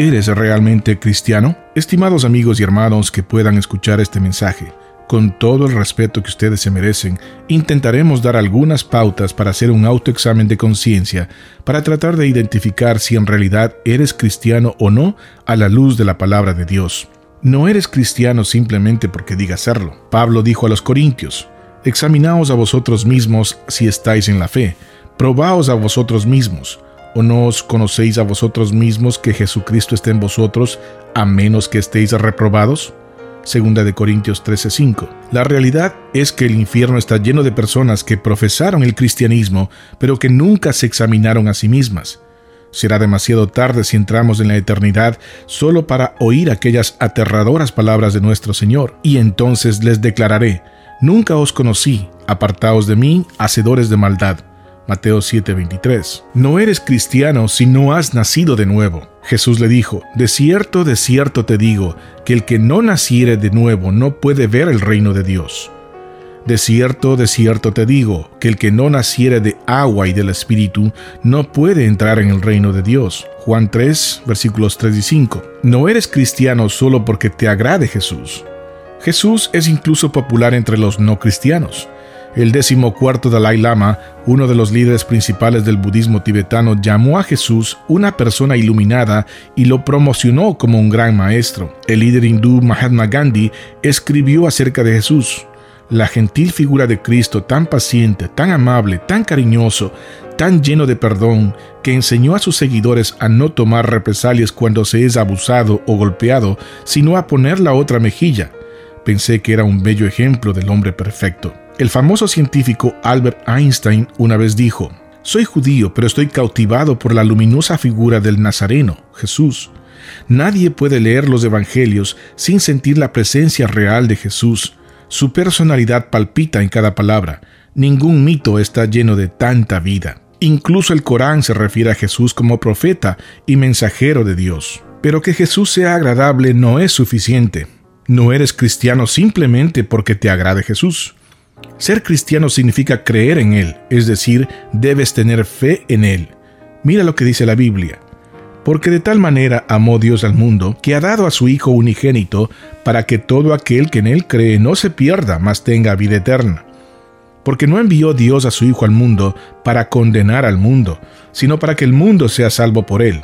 ¿Eres realmente cristiano? Estimados amigos y hermanos que puedan escuchar este mensaje, con todo el respeto que ustedes se merecen, intentaremos dar algunas pautas para hacer un autoexamen de conciencia, para tratar de identificar si en realidad eres cristiano o no a la luz de la palabra de Dios. No eres cristiano simplemente porque digas serlo. Pablo dijo a los Corintios, Examinaos a vosotros mismos si estáis en la fe, probaos a vosotros mismos, o no os conocéis a vosotros mismos que Jesucristo está en vosotros, a menos que estéis reprobados. Segunda de Corintios 13:5. La realidad es que el infierno está lleno de personas que profesaron el cristianismo, pero que nunca se examinaron a sí mismas. Será demasiado tarde si entramos en la eternidad solo para oír aquellas aterradoras palabras de nuestro Señor, y entonces les declararé, Nunca os conocí, apartaos de mí, hacedores de maldad. Mateo 7:23. No eres cristiano si no has nacido de nuevo. Jesús le dijo, De cierto, de cierto te digo, que el que no naciere de nuevo no puede ver el reino de Dios. De cierto, de cierto te digo, que el que no naciere de agua y del Espíritu no puede entrar en el reino de Dios. Juan 3, versículos 3 y 5. No eres cristiano solo porque te agrade Jesús. Jesús es incluso popular entre los no cristianos. El decimocuarto Dalai Lama, uno de los líderes principales del budismo tibetano, llamó a Jesús una persona iluminada y lo promocionó como un gran maestro. El líder hindú Mahatma Gandhi escribió acerca de Jesús. La gentil figura de Cristo, tan paciente, tan amable, tan cariñoso, tan lleno de perdón, que enseñó a sus seguidores a no tomar represalias cuando se es abusado o golpeado, sino a poner la otra mejilla. Pensé que era un bello ejemplo del hombre perfecto. El famoso científico Albert Einstein una vez dijo, Soy judío, pero estoy cautivado por la luminosa figura del Nazareno, Jesús. Nadie puede leer los Evangelios sin sentir la presencia real de Jesús. Su personalidad palpita en cada palabra. Ningún mito está lleno de tanta vida. Incluso el Corán se refiere a Jesús como profeta y mensajero de Dios. Pero que Jesús sea agradable no es suficiente. No eres cristiano simplemente porque te agrade Jesús. Ser cristiano significa creer en Él, es decir, debes tener fe en Él. Mira lo que dice la Biblia. Porque de tal manera amó Dios al mundo, que ha dado a su Hijo unigénito, para que todo aquel que en Él cree no se pierda, mas tenga vida eterna. Porque no envió Dios a su Hijo al mundo para condenar al mundo, sino para que el mundo sea salvo por Él.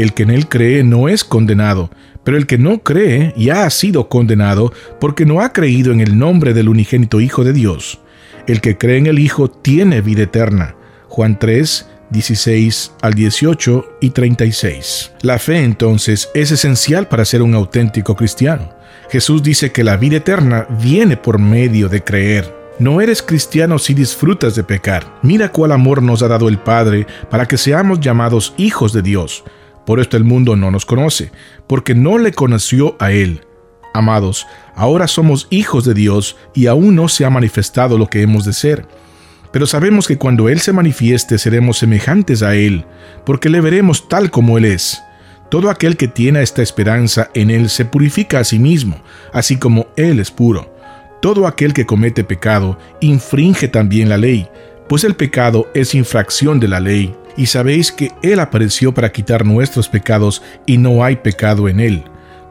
El que en Él cree no es condenado, pero el que no cree ya ha sido condenado porque no ha creído en el nombre del unigénito Hijo de Dios. El que cree en el Hijo tiene vida eterna. Juan 3, 16 al 18 y 36. La fe entonces es esencial para ser un auténtico cristiano. Jesús dice que la vida eterna viene por medio de creer. No eres cristiano si disfrutas de pecar. Mira cuál amor nos ha dado el Padre para que seamos llamados hijos de Dios. Por esto el mundo no nos conoce, porque no le conoció a Él. Amados, ahora somos hijos de Dios y aún no se ha manifestado lo que hemos de ser. Pero sabemos que cuando Él se manifieste seremos semejantes a Él, porque le veremos tal como Él es. Todo aquel que tiene esta esperanza en Él se purifica a sí mismo, así como Él es puro. Todo aquel que comete pecado infringe también la ley, pues el pecado es infracción de la ley y sabéis que Él apareció para quitar nuestros pecados y no hay pecado en Él.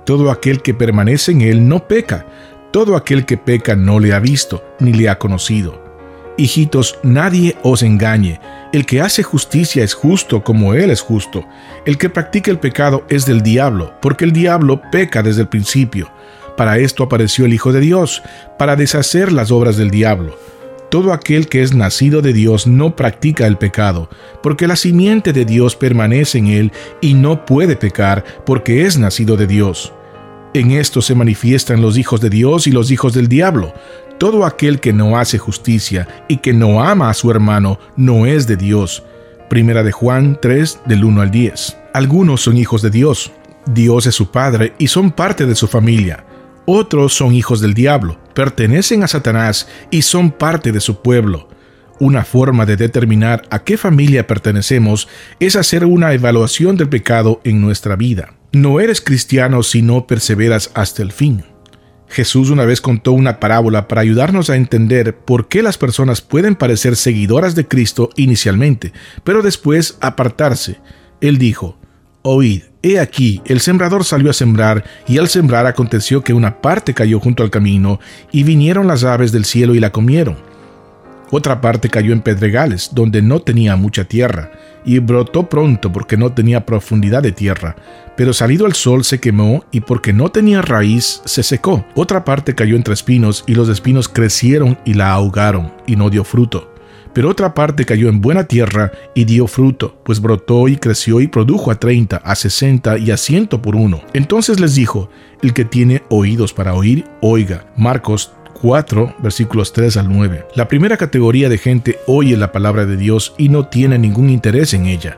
Todo aquel que permanece en Él no peca, todo aquel que peca no le ha visto ni le ha conocido. Hijitos, nadie os engañe. El que hace justicia es justo como Él es justo. El que practica el pecado es del diablo, porque el diablo peca desde el principio. Para esto apareció el Hijo de Dios, para deshacer las obras del diablo. Todo aquel que es nacido de Dios no practica el pecado, porque la simiente de Dios permanece en él y no puede pecar, porque es nacido de Dios. En esto se manifiestan los hijos de Dios y los hijos del diablo. Todo aquel que no hace justicia y que no ama a su hermano no es de Dios. Primera de Juan 3 del 1 al 10. Algunos son hijos de Dios. Dios es su Padre y son parte de su familia. Otros son hijos del diablo, pertenecen a Satanás y son parte de su pueblo. Una forma de determinar a qué familia pertenecemos es hacer una evaluación del pecado en nuestra vida. No eres cristiano si no perseveras hasta el fin. Jesús una vez contó una parábola para ayudarnos a entender por qué las personas pueden parecer seguidoras de Cristo inicialmente, pero después apartarse. Él dijo, Oíd, he aquí, el sembrador salió a sembrar, y al sembrar aconteció que una parte cayó junto al camino, y vinieron las aves del cielo y la comieron. Otra parte cayó en pedregales, donde no tenía mucha tierra, y brotó pronto porque no tenía profundidad de tierra, pero salido el sol se quemó, y porque no tenía raíz se secó. Otra parte cayó entre espinos, y los espinos crecieron y la ahogaron, y no dio fruto pero otra parte cayó en buena tierra y dio fruto, pues brotó y creció y produjo a treinta, a sesenta y a ciento por uno. Entonces les dijo, el que tiene oídos para oír, oiga. Marcos 4, versículos 3 al 9. La primera categoría de gente oye la palabra de Dios y no tiene ningún interés en ella.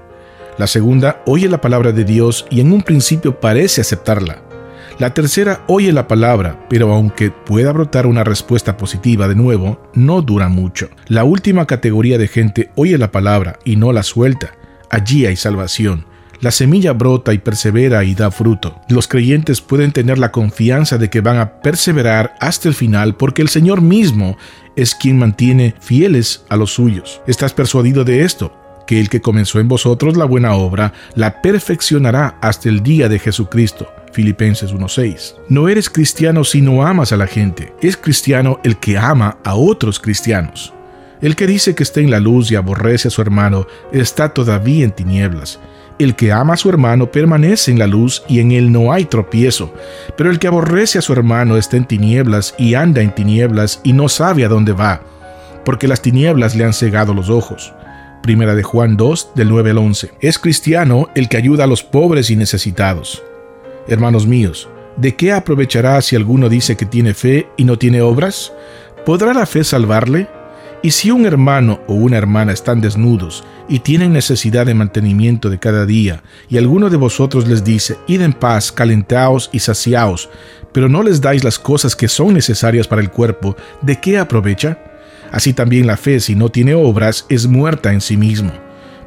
La segunda oye la palabra de Dios y en un principio parece aceptarla. La tercera oye la palabra, pero aunque pueda brotar una respuesta positiva de nuevo, no dura mucho. La última categoría de gente oye la palabra y no la suelta. Allí hay salvación. La semilla brota y persevera y da fruto. Los creyentes pueden tener la confianza de que van a perseverar hasta el final porque el Señor mismo es quien mantiene fieles a los suyos. ¿Estás persuadido de esto? que el que comenzó en vosotros la buena obra, la perfeccionará hasta el día de Jesucristo. Filipenses 1.6. No eres cristiano si no amas a la gente. Es cristiano el que ama a otros cristianos. El que dice que está en la luz y aborrece a su hermano está todavía en tinieblas. El que ama a su hermano permanece en la luz y en él no hay tropiezo. Pero el que aborrece a su hermano está en tinieblas y anda en tinieblas y no sabe a dónde va, porque las tinieblas le han cegado los ojos. Primera de Juan 2, del 9 al 11. Es cristiano el que ayuda a los pobres y necesitados. Hermanos míos, ¿de qué aprovechará si alguno dice que tiene fe y no tiene obras? ¿Podrá la fe salvarle? Y si un hermano o una hermana están desnudos y tienen necesidad de mantenimiento de cada día, y alguno de vosotros les dice, id en paz, calentaos y saciaos, pero no les dais las cosas que son necesarias para el cuerpo, ¿de qué aprovecha? Así también la fe, si no tiene obras, es muerta en sí mismo.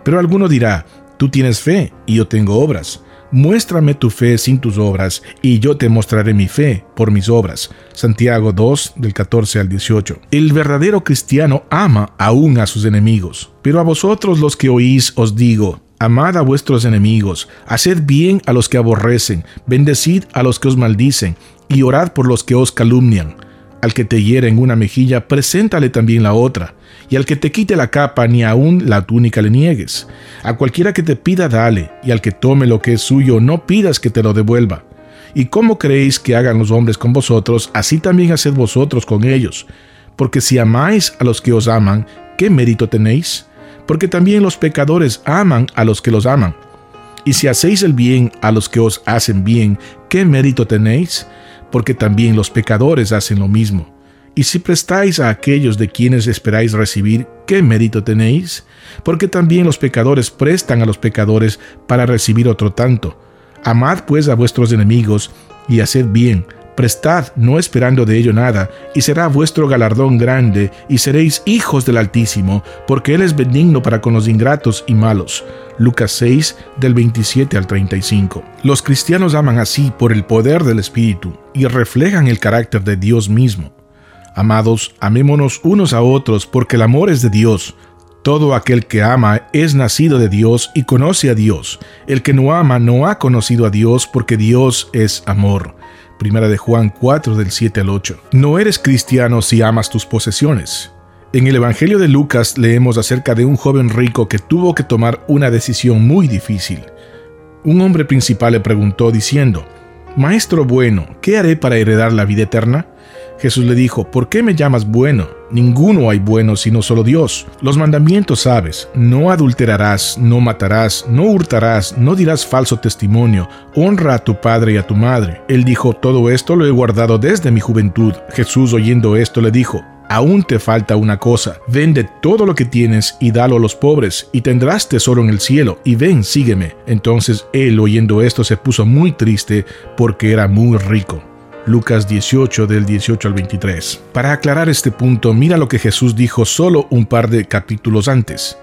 Pero alguno dirá, tú tienes fe y yo tengo obras. Muéstrame tu fe sin tus obras, y yo te mostraré mi fe por mis obras. Santiago 2, del 14 al 18. El verdadero cristiano ama aún a sus enemigos. Pero a vosotros los que oís os digo, Amad a vuestros enemigos, haced bien a los que aborrecen, bendecid a los que os maldicen, y orad por los que os calumnian. Al que te hiere en una mejilla, preséntale también la otra y al que te quite la capa ni aun la túnica le niegues. A cualquiera que te pida, dale, y al que tome lo que es suyo, no pidas que te lo devuelva. ¿Y cómo creéis que hagan los hombres con vosotros, así también haced vosotros con ellos? Porque si amáis a los que os aman, ¿qué mérito tenéis? Porque también los pecadores aman a los que los aman. Y si hacéis el bien a los que os hacen bien, ¿qué mérito tenéis? Porque también los pecadores hacen lo mismo. Y si prestáis a aquellos de quienes esperáis recibir, ¿qué mérito tenéis? Porque también los pecadores prestan a los pecadores para recibir otro tanto. Amad pues a vuestros enemigos y haced bien, prestad no esperando de ello nada, y será vuestro galardón grande, y seréis hijos del Altísimo, porque Él es benigno para con los ingratos y malos. Lucas 6, del 27 al 35. Los cristianos aman así por el poder del Espíritu, y reflejan el carácter de Dios mismo. Amados, amémonos unos a otros, porque el amor es de Dios. Todo aquel que ama es nacido de Dios y conoce a Dios. El que no ama no ha conocido a Dios, porque Dios es amor. Primera de Juan 4 del 7 al 8. No eres cristiano si amas tus posesiones. En el Evangelio de Lucas leemos acerca de un joven rico que tuvo que tomar una decisión muy difícil. Un hombre principal le preguntó diciendo, Maestro bueno, ¿qué haré para heredar la vida eterna? Jesús le dijo, ¿por qué me llamas bueno? Ninguno hay bueno sino solo Dios. Los mandamientos sabes, no adulterarás, no matarás, no hurtarás, no dirás falso testimonio, honra a tu padre y a tu madre. Él dijo, todo esto lo he guardado desde mi juventud. Jesús oyendo esto le dijo, Aún te falta una cosa, vende todo lo que tienes y dalo a los pobres, y tendrás tesoro en el cielo, y ven, sígueme. Entonces él, oyendo esto, se puso muy triste porque era muy rico. Lucas 18 del 18 al 23. Para aclarar este punto, mira lo que Jesús dijo solo un par de capítulos antes.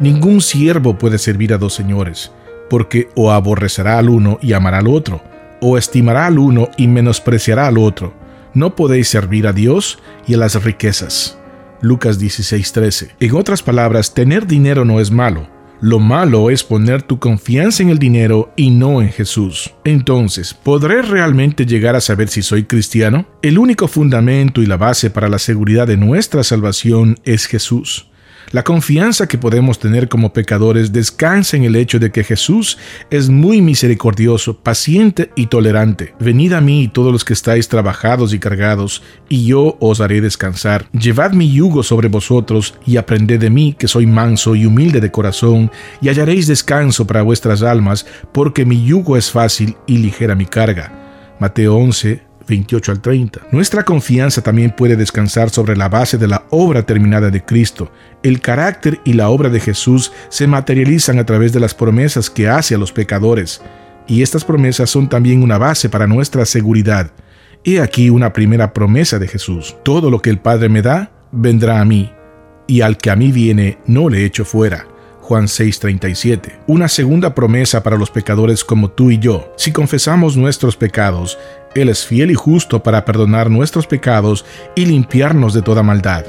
Ningún siervo puede servir a dos señores, porque o aborrecerá al uno y amará al otro, o estimará al uno y menospreciará al otro. No podéis servir a Dios y a las riquezas. Lucas 16:13. En otras palabras, tener dinero no es malo. Lo malo es poner tu confianza en el dinero y no en Jesús. Entonces, ¿podré realmente llegar a saber si soy cristiano? El único fundamento y la base para la seguridad de nuestra salvación es Jesús. La confianza que podemos tener como pecadores descansa en el hecho de que Jesús es muy misericordioso, paciente y tolerante. Venid a mí todos los que estáis trabajados y cargados, y yo os haré descansar. Llevad mi yugo sobre vosotros y aprended de mí, que soy manso y humilde de corazón, y hallaréis descanso para vuestras almas, porque mi yugo es fácil y ligera mi carga. Mateo 11, 28 al 30. Nuestra confianza también puede descansar sobre la base de la obra terminada de Cristo. El carácter y la obra de Jesús se materializan a través de las promesas que hace a los pecadores, y estas promesas son también una base para nuestra seguridad. He aquí una primera promesa de Jesús. Todo lo que el Padre me da, vendrá a mí, y al que a mí viene, no le echo fuera. Juan 6:37. Una segunda promesa para los pecadores como tú y yo. Si confesamos nuestros pecados, Él es fiel y justo para perdonar nuestros pecados y limpiarnos de toda maldad.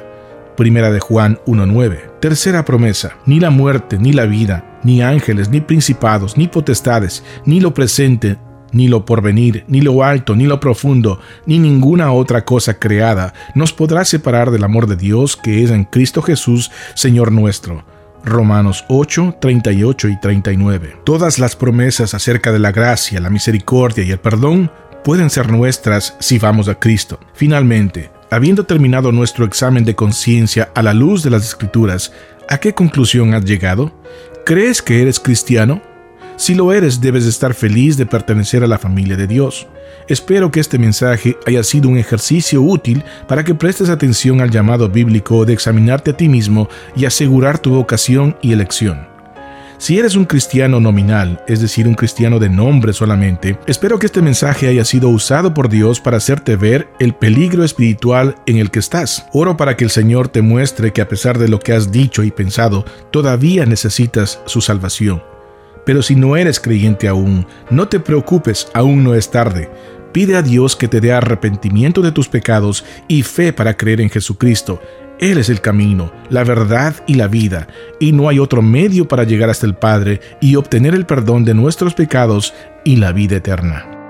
Primera de Juan 1:9. Tercera promesa. Ni la muerte, ni la vida, ni ángeles, ni principados, ni potestades, ni lo presente, ni lo porvenir, ni lo alto, ni lo profundo, ni ninguna otra cosa creada nos podrá separar del amor de Dios que es en Cristo Jesús, Señor nuestro. Romanos 8, 38 y 39. Todas las promesas acerca de la gracia, la misericordia y el perdón pueden ser nuestras si vamos a Cristo. Finalmente, habiendo terminado nuestro examen de conciencia a la luz de las Escrituras, ¿a qué conclusión has llegado? ¿Crees que eres cristiano? Si lo eres, debes estar feliz de pertenecer a la familia de Dios. Espero que este mensaje haya sido un ejercicio útil para que prestes atención al llamado bíblico de examinarte a ti mismo y asegurar tu vocación y elección. Si eres un cristiano nominal, es decir, un cristiano de nombre solamente, espero que este mensaje haya sido usado por Dios para hacerte ver el peligro espiritual en el que estás. Oro para que el Señor te muestre que a pesar de lo que has dicho y pensado, todavía necesitas su salvación. Pero si no eres creyente aún, no te preocupes, aún no es tarde. Pide a Dios que te dé arrepentimiento de tus pecados y fe para creer en Jesucristo. Él es el camino, la verdad y la vida, y no hay otro medio para llegar hasta el Padre y obtener el perdón de nuestros pecados y la vida eterna.